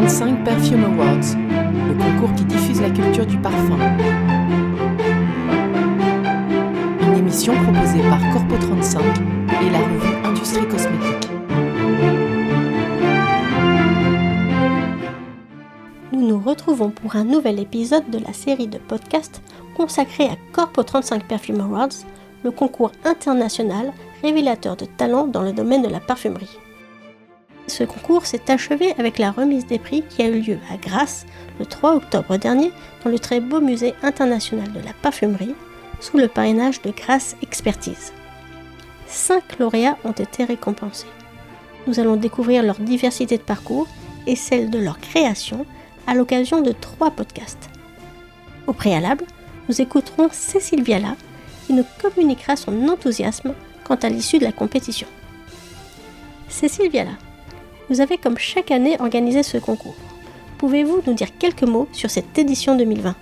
35 Perfume Awards, le concours qui diffuse la culture du parfum. Une émission proposée par Corpo 35 et la revue Industrie Cosmétique. Nous nous retrouvons pour un nouvel épisode de la série de podcasts consacrée à Corpo 35 Perfume Awards, le concours international révélateur de talents dans le domaine de la parfumerie. Ce concours s'est achevé avec la remise des prix qui a eu lieu à Grasse le 3 octobre dernier dans le très beau musée international de la parfumerie sous le parrainage de Grasse Expertise. Cinq lauréats ont été récompensés. Nous allons découvrir leur diversité de parcours et celle de leur création à l'occasion de trois podcasts. Au préalable, nous écouterons Cécile Viala qui nous communiquera son enthousiasme quant à l'issue de la compétition. Cécile Viala, vous avez comme chaque année organisé ce concours. Pouvez-vous nous dire quelques mots sur cette édition 2020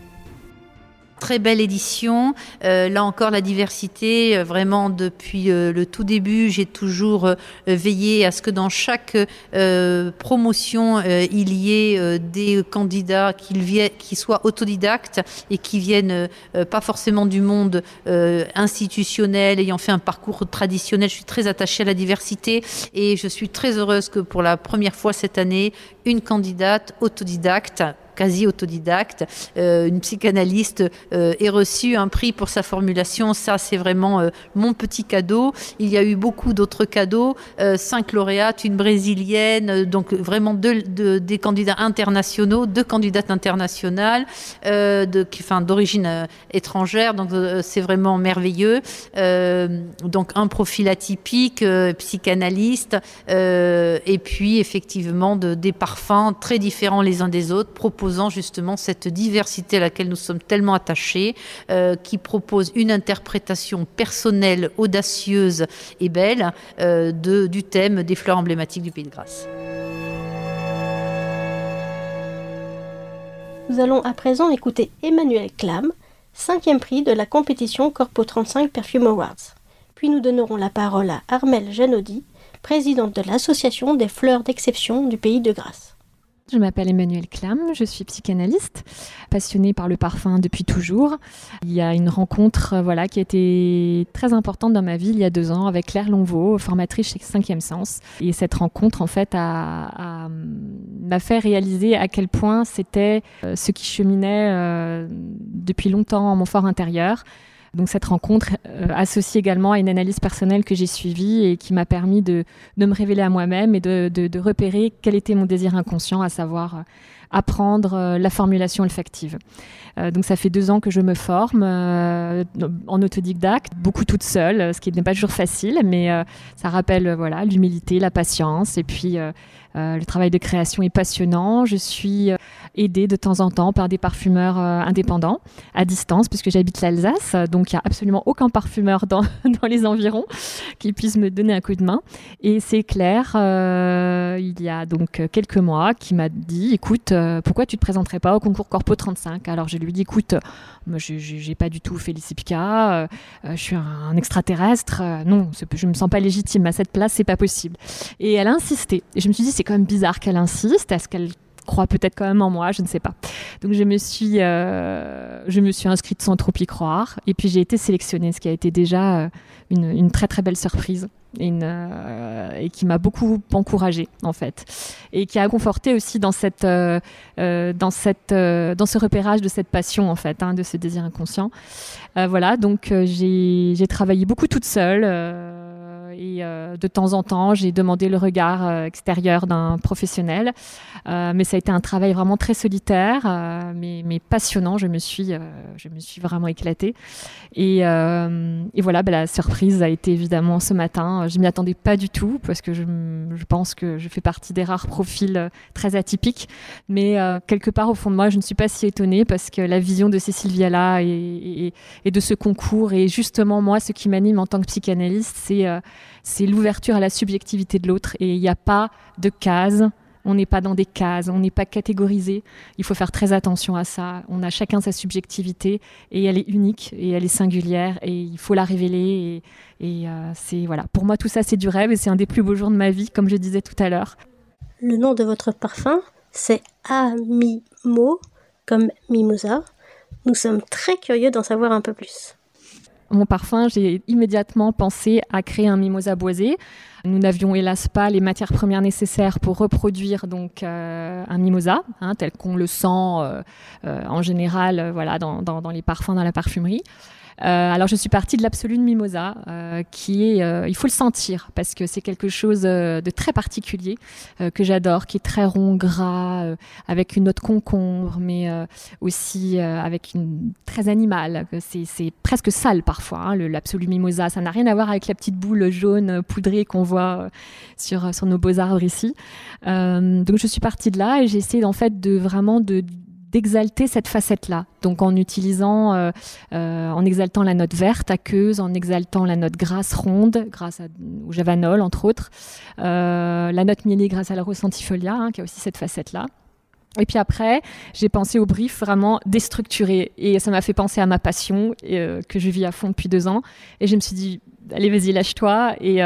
Très belle édition. Euh, là encore, la diversité, euh, vraiment depuis euh, le tout début, j'ai toujours veillé à ce que dans chaque promotion, il y ait des candidats qui, qui soient autodidactes et qui viennent pas forcément du monde institutionnel, ayant fait un parcours traditionnel. Je suis très attachée à la diversité et je suis très heureuse que pour la première fois cette année, une candidate autodidacte quasi autodidacte, euh, une psychanalyste, euh, ait reçu un prix pour sa formulation. Ça, c'est vraiment euh, mon petit cadeau. Il y a eu beaucoup d'autres cadeaux, cinq lauréates, une brésilienne, donc vraiment des candidats internationaux, deux candidates internationales, enfin, d'origine étrangère. Donc, c'est vraiment merveilleux. donc, un profil atypique, psychanalyste, et puis effectivement de, des parfums très différents les uns des autres, proposés justement cette diversité à laquelle nous sommes tellement attachés, euh, qui propose une interprétation personnelle, audacieuse et belle euh, du thème des fleurs emblématiques du Pays de Grâce. Nous allons à présent écouter Emmanuel Clam, cinquième prix de la compétition Corpo 35 Perfume Awards. Puis nous donnerons la parole à Armelle Janodi, présidente de l'Association des fleurs d'exception du Pays de Grâce. Je m'appelle Emmanuel Clam, je suis psychanalyste, passionnée par le parfum depuis toujours. Il y a une rencontre euh, voilà, qui a été très importante dans ma vie il y a deux ans avec Claire Lonvaux, formatrice chez Cinquième Sens. Et cette rencontre, en fait, m'a fait réaliser à quel point c'était euh, ce qui cheminait euh, depuis longtemps en mon fort intérieur. Donc cette rencontre euh, associe également à une analyse personnelle que j'ai suivie et qui m'a permis de, me révéler à moi-même et de, de, repérer quel était mon désir inconscient, à savoir euh, apprendre euh, la formulation olfactive. donc ça fait deux ans que je me forme en autodidacte, beaucoup toute seule, ce qui n'est pas toujours facile, mais ça rappelle voilà l'humilité, la patience et puis le travail de création est passionnant. Je suis aidée de temps en temps par des parfumeurs euh, indépendants à distance, puisque j'habite l'Alsace. Donc, il n'y a absolument aucun parfumeur dans, dans, les environs qui puisse me donner un coup de main. Et c'est Claire, euh, il y a donc quelques mois, qui m'a dit Écoute, euh, pourquoi tu te présenterais pas au concours Corpo 35 Alors, je lui dis Écoute, je n'ai pas du tout fait l'ICIPCA, je suis un, extraterrestre. non, je me sens pas légitime à cette place, c'est pas possible. Et elle a insisté. Et je me suis dit C'est quand même bizarre qu'elle insiste. Est-ce qu'elle croit peut-être quand même en moi, je ne sais pas. Donc je me suis, euh, je me suis inscrite sans trop y croire, et puis j'ai été sélectionnée, ce qui a été déjà euh, une, très très belle surprise. Euh, et qui m'a beaucoup encouragée en fait. Et qui a conforté aussi dans cette dans cette dans ce repérage de cette passion en fait hein, de ce désir inconscient. Voilà donc j'ai travaillé beaucoup toute seule et euh, de temps en temps, j'ai demandé le regard euh, extérieur d'un professionnel. Euh, mais ça a été un travail vraiment très solitaire, mais, passionnant. Je me suis, je me suis vraiment éclatée. Et, voilà, bah, la surprise a été évidemment ce matin. Je m'y attendais pas du tout parce que je, pense que je fais partie des rares profils très atypiques. Mais quelque part au fond de moi, je ne suis pas si étonnée parce que la vision de Cécile Viala et de ce concours et justement moi, ce qui m'anime en tant que psychanalyste, c'est c'est l'ouverture à la subjectivité de l'autre et il n'y a pas de cases. On n'est pas dans des cases, on n'est pas catégorisé. Il faut faire très attention à ça. On a chacun sa subjectivité et elle est unique et elle est singulière et il faut la révéler. Et, euh, c'est voilà. Pour moi, tout ça, c'est du rêve et c'est un des plus beaux jours de ma vie, comme je disais tout à l'heure. Le nom de votre parfum, c'est Amimo, comme mimosa. Nous sommes très curieux d'en savoir un peu plus. Mon parfum, j'ai immédiatement pensé à créer un mimosa boisé. Nous n'avions hélas pas les matières premières nécessaires pour reproduire donc euh, un mimosa, hein, tel qu'on le sent euh, euh, en général voilà, dans, dans, les parfums, dans la parfumerie. Euh, alors je suis partie de l'absolu de mimosa, euh, qui est, euh, il faut le sentir parce que c'est quelque chose de très particulier que j'adore, qui est très rond, gras, avec une note concombre, mais aussi avec une très animale. C'est presque sale parfois. Hein, l'absolu mimosa, ça n'a rien à voir avec la petite boule jaune poudrée qu'on voit sur sur nos beaux arbres ici. donc je suis partie de là et j'ai essayé en fait de vraiment de d'exalter cette facette-là. Donc en utilisant, euh, euh, en exaltant la note verte aqueuse, en exaltant la note grasse ronde, grâce au javanol entre autres, euh, la note mielée grâce à la rosentifolia, hein, qui a aussi cette facette-là. Et puis après, j'ai pensé au brief vraiment déstructuré. Et ça m'a fait penser à ma passion que je vis à fond depuis deux ans. Et je me suis dit, allez, vas-y, lâche-toi. Et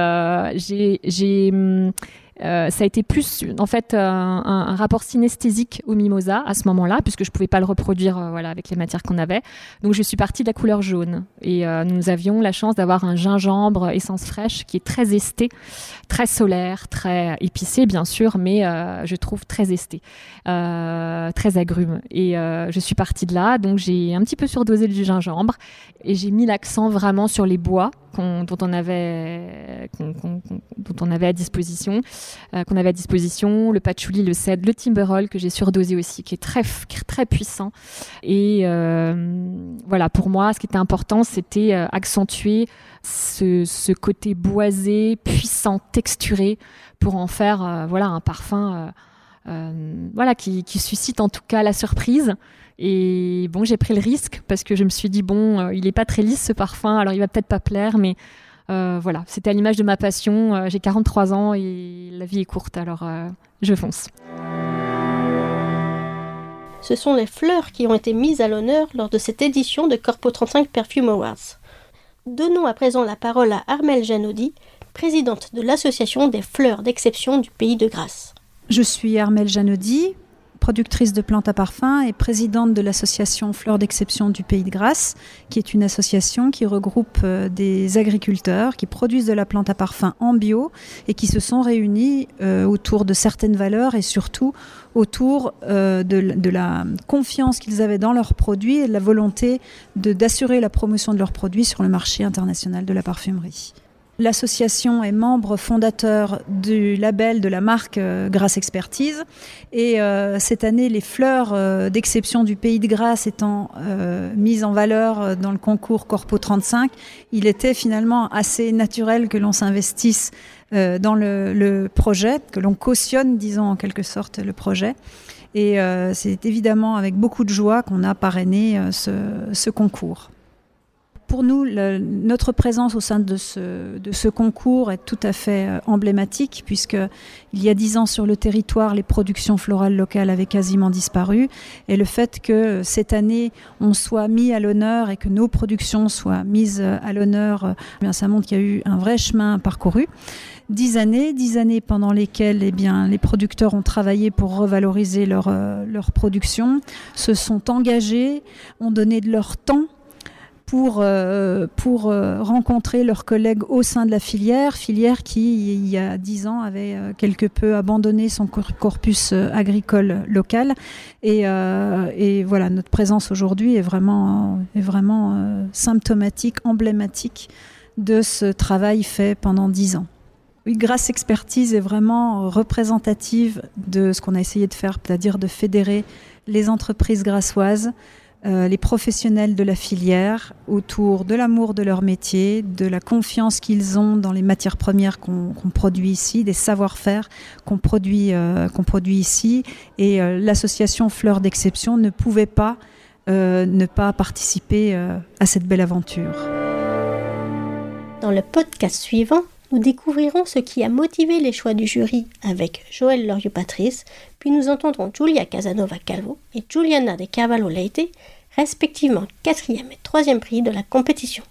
j'ai hum, euh, ça a été plus en fait un, rapport synesthésique au mimosa à ce moment-là, puisque je pouvais pas le reproduire euh, voilà avec les matières qu'on avait. Donc je suis partie de la couleur jaune et euh, nous avions la chance d'avoir un gingembre essence fraîche qui est très esté, très solaire, très épicé bien sûr, mais je trouve très esté, très agrume. Et je suis partie de là, donc j'ai un petit peu surdosé du gingembre et j'ai mis l'accent vraiment sur les bois dont on avait dont on avait à disposition euh, qu'on avait à disposition, le patchouli, le cèdre, le timberol que j'ai surdosé aussi, qui est très, très puissant. Et euh, voilà, pour moi, ce qui était important, c'était euh, accentuer ce, côté boisé, puissant, texturé, pour en faire voilà un parfum voilà qui, suscite en tout cas la surprise. Et bon, j'ai pris le risque parce que je me suis dit bon, il est pas très lisse ce parfum, alors il va peut-être pas plaire, mais voilà, c'était à l'image de ma passion. Euh, j'ai 43 ans et la vie est courte, alors euh, je fonce. Ce sont les fleurs qui ont été mises à l'honneur lors de cette édition de Corpo 35 Perfume Awards. Donnons à présent la parole à Armelle Janodi, présidente de l'Association des fleurs d'exception du Pays de Grâce. Je suis Armelle Janodi, productrice de plantes à parfum et présidente de l'association Fleurs d'exception du Pays de Grâce, qui est une association qui regroupe euh, des agriculteurs qui produisent de la plante à parfum en bio et qui se sont réunis euh, autour de certaines valeurs et surtout autour euh, de, la confiance qu'ils avaient dans leurs produits et de la volonté d'assurer la promotion de leurs produits sur le marché international de la parfumerie. L'association est membre fondateur du label de la marque euh, Grasse Expertise. Et euh, cette année, les fleurs euh, d'exception du pays de Grasse étant mises en valeur dans le concours Corpo 35, il était finalement assez naturel que l'on s'investisse dans le, projet, que l'on cautionne, disons en quelque sorte, le projet. Et c'est évidemment avec beaucoup de joie qu'on a parrainé ce concours pour nous, notre présence au sein de ce, concours est tout à fait euh, emblématique, puisque il y a dix ans sur le territoire, les productions florales locales avaient quasiment disparu. Et le fait que cette année, on soit mis à l'honneur et que nos productions soient mises à l'honneur, euh, eh bien, ça montre qu'il y a eu un vrai chemin parcouru. Dix années, dix années pendant lesquelles eh bien, les producteurs ont travaillé pour revaloriser leur, euh, leur production, se sont engagés, ont donné de leur temps pour, euh, euh, rencontrer leurs collègues au sein de la filière, filière qui, il y a dix ans, avait euh, quelque peu abandonné son corpus agricole local. Et, voilà, notre présence aujourd'hui est vraiment, symptomatique, emblématique de ce travail fait pendant dix ans. Oui, Grâce Expertise est vraiment représentative de ce qu'on a essayé de faire, c'est-à-dire de fédérer les entreprises grassoises, euh, les professionnels de la filière autour de l'amour de leur métier, de la confiance qu'ils ont dans les matières premières qu'on produit ici, des savoir-faire qu'on produit, euh, qu'on produit ici. Et euh, l'association Fleurs d'Exception ne pouvait pas ne pas participer à cette belle aventure. Dans le podcast suivant, nous découvrirons ce qui a motivé les choix du jury avec Joël Loriot-Patrice, puis nous entendrons Giulia Casanova Calvo et Giuliana de Cavallo Leite, respectivement quatrième et troisième prix de la compétition.